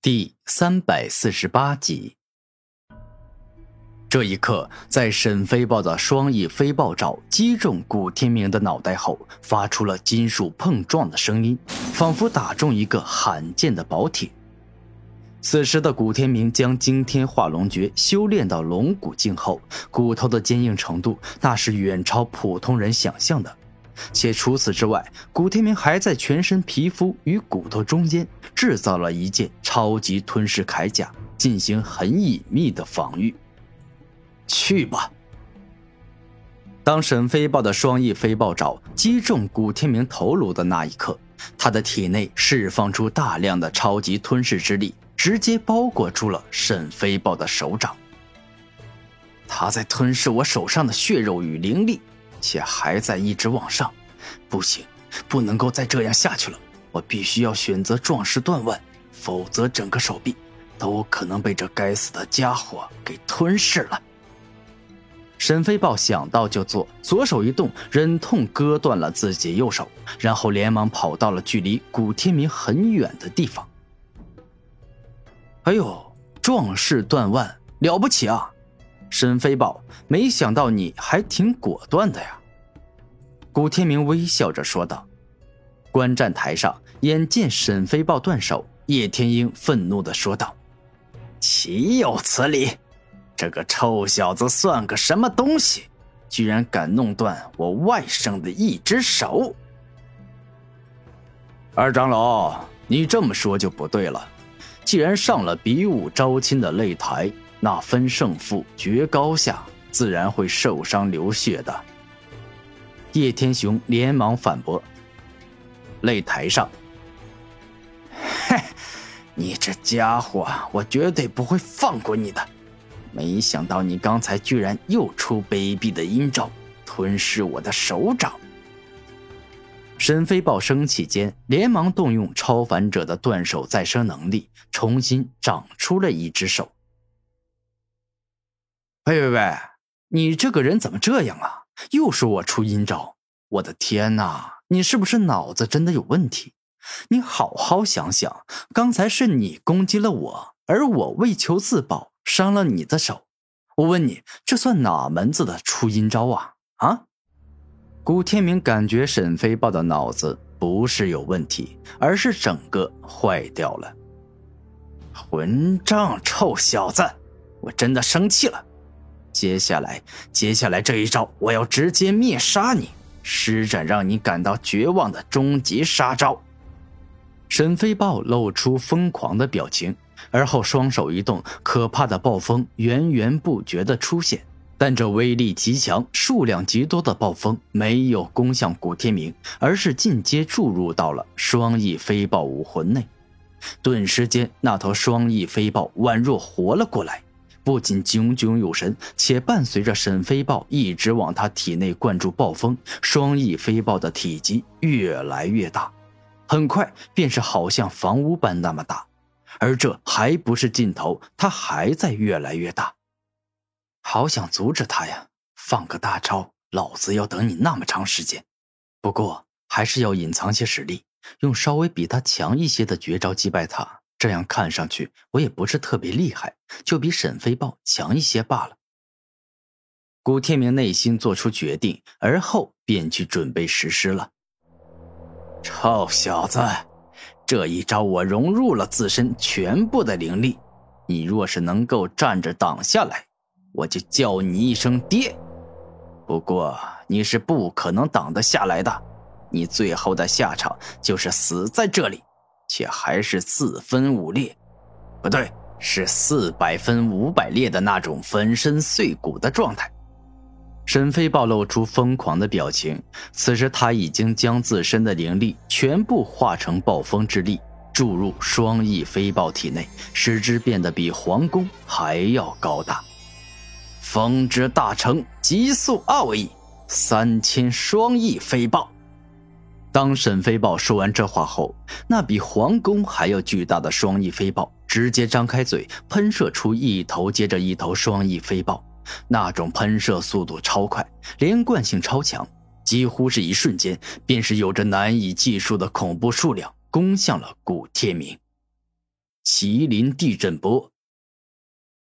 第三百四十八集。这一刻，在沈飞豹的双翼飞豹爪击中古天明的脑袋后，发出了金属碰撞的声音，仿佛打中一个罕见的宝铁。此时的古天明将惊天化龙诀修炼到龙骨境后，骨头的坚硬程度那是远超普通人想象的。且除此之外，古天明还在全身皮肤与骨头中间制造了一件超级吞噬铠甲，进行很隐秘的防御。去吧！当沈飞豹的双翼飞豹爪击中古天明头颅的那一刻，他的体内释放出大量的超级吞噬之力，直接包裹住了沈飞豹的手掌。他在吞噬我手上的血肉与灵力。且还在一直往上，不行，不能够再这样下去了。我必须要选择壮士断腕，否则整个手臂都可能被这该死的家伙给吞噬了。沈飞豹想到就做，左手一动，忍痛割断了自己右手，然后连忙跑到了距离古天明很远的地方。哎呦，壮士断腕，了不起啊！沈飞豹，没想到你还挺果断的呀。”古天明微笑着说道。观战台上，眼见沈飞豹断手，叶天鹰愤怒的说道：“岂有此理！这个臭小子算个什么东西？居然敢弄断我外甥的一只手！”二长老，你这么说就不对了。既然上了比武招亲的擂台，那分胜负、决高下，自然会受伤流血的。叶天雄连忙反驳：“擂台上，嘿，你这家伙，我绝对不会放过你的！没想到你刚才居然又出卑鄙的阴招，吞噬我的手掌。”沈飞豹生气间，连忙动用超凡者的断手再生能力，重新长出了一只手。喂喂喂！你这个人怎么这样啊？又说我出阴招！我的天哪！你是不是脑子真的有问题？你好好想想，刚才是你攻击了我，而我为求自保伤了你的手。我问你，这算哪门子的出阴招啊？啊！古天明感觉沈飞豹的脑子不是有问题，而是整个坏掉了。混账臭小子！我真的生气了。接下来，接下来这一招，我要直接灭杀你，施展让你感到绝望的终极杀招。沈飞豹露出疯狂的表情，而后双手一动，可怕的暴风源源不绝的出现。但这威力极强、数量极多的暴风没有攻向古天明，而是进阶注入到了双翼飞豹武魂内。顿时间，那头双翼飞豹宛若活了过来。不仅炯炯有神，且伴随着沈飞豹一直往他体内灌注暴风，双翼飞豹的体积越来越大，很快便是好像房屋般那么大。而这还不是尽头，它还在越来越大。好想阻止他呀！放个大招，老子要等你那么长时间。不过还是要隐藏些实力，用稍微比他强一些的绝招击败他。这样看上去，我也不是特别厉害，就比沈飞豹强一些罢了。古天明内心做出决定，而后便去准备实施了。臭小子，这一招我融入了自身全部的灵力，你若是能够站着挡下来，我就叫你一声爹。不过你是不可能挡得下来的，你最后的下场就是死在这里。且还是四分五裂，不对，是四百分五百裂的那种粉身碎骨的状态。沈飞豹露出疯狂的表情，此时他已经将自身的灵力全部化成暴风之力，注入双翼飞豹体内，使之变得比皇宫还要高大。风之大成，极速奥义，三千双翼飞豹。当沈飞豹说完这话后，那比皇宫还要巨大的双翼飞豹直接张开嘴，喷射出一头接着一头双翼飞豹。那种喷射速度超快，连贯性超强，几乎是一瞬间，便是有着难以计数的恐怖数量攻向了古天明。麒麟地震波。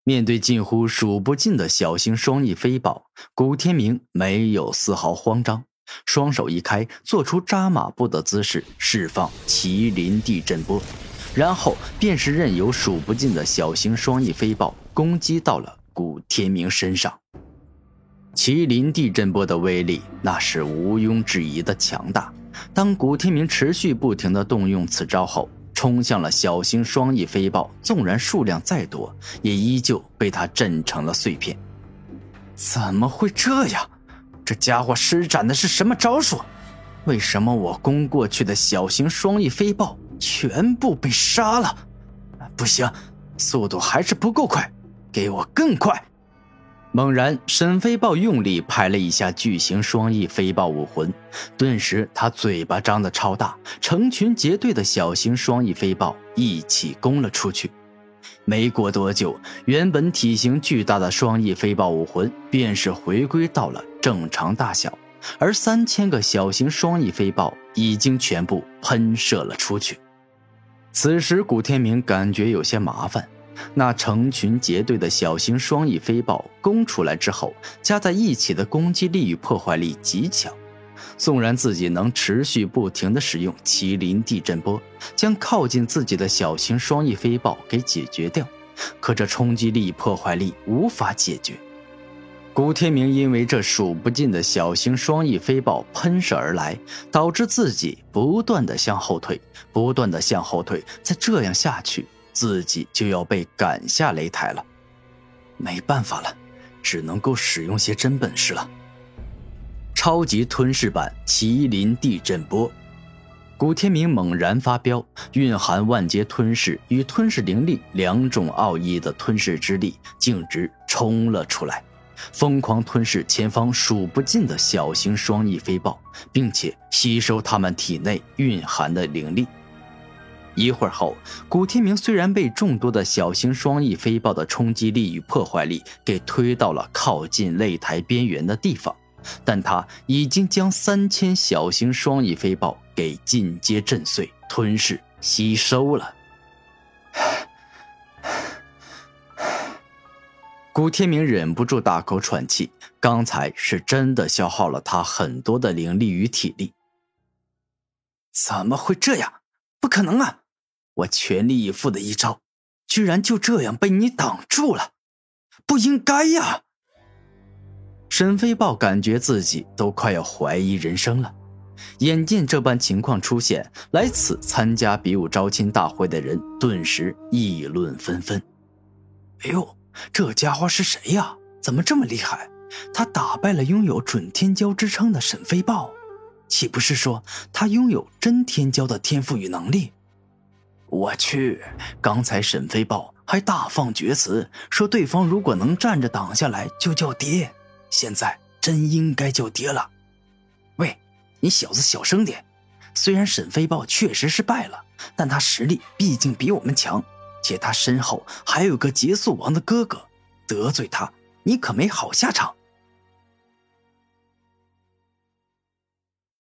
面对近乎数不尽的小型双翼飞豹，古天明没有丝毫慌张，双手一开，做出扎马步的姿势，释放麒麟地震波，然后便是任由数不尽的小型双翼飞豹攻击到了古天明身上。麒麟地震波的威力那是毋庸置疑的强大。当古天明持续不停地动用此招后，冲向了小型双翼飞豹，纵然数量再多，也依旧被他震成了碎片。怎么会这样？这家伙施展的是什么招数？为什么我攻过去的小型双翼飞豹全部被杀了？不行，速度还是不够快，给我更快！猛然，沈飞豹用力拍了一下巨型双翼飞豹武魂，顿时他嘴巴张得超大，成群结队的小型双翼飞豹一起攻了出去。没过多久，原本体型巨大的双翼飞豹武魂便是回归到了正常大小，而三千个小型双翼飞豹已经全部喷射了出去。此时，古天明感觉有些麻烦。那成群结队的小型双翼飞豹攻出来之后，加在一起的攻击力与破坏力极强。纵然自己能持续不停地使用麒麟地震波，将靠近自己的小型双翼飞豹给解决掉，可这冲击力、破坏力无法解决。古天明因为这数不尽的小型双翼飞豹喷射而来，导致自己不断的向后退，不断的向后退。再这样下去，自己就要被赶下擂台了，没办法了，只能够使用些真本事了。超级吞噬版麒麟地震波，古天明猛然发飙，蕴含万劫吞噬与吞噬灵力两种奥义的吞噬之力径直冲了出来，疯狂吞噬前方数不尽的小型双翼飞豹，并且吸收它们体内蕴含的灵力。一会儿后，古天明虽然被众多的小型双翼飞豹的冲击力与破坏力给推到了靠近擂台边缘的地方，但他已经将三千小型双翼飞豹给尽皆震碎、吞噬、吸收了。古天明忍不住大口喘气，刚才是真的消耗了他很多的灵力与体力。怎么会这样？不可能啊！我全力以赴的一招，居然就这样被你挡住了，不应该呀！沈飞豹感觉自己都快要怀疑人生了。眼见这般情况出现，来此参加比武招亲大会的人顿时议论纷纷。哎呦，这家伙是谁呀？怎么这么厉害？他打败了拥有准天骄之称的沈飞豹，岂不是说他拥有真天骄的天赋与能力？我去！刚才沈飞豹还大放厥词，说对方如果能站着挡下来就叫爹，现在真应该叫爹了。喂，你小子小声点！虽然沈飞豹确实是败了，但他实力毕竟比我们强，且他身后还有个劫速王的哥哥，得罪他你可没好下场。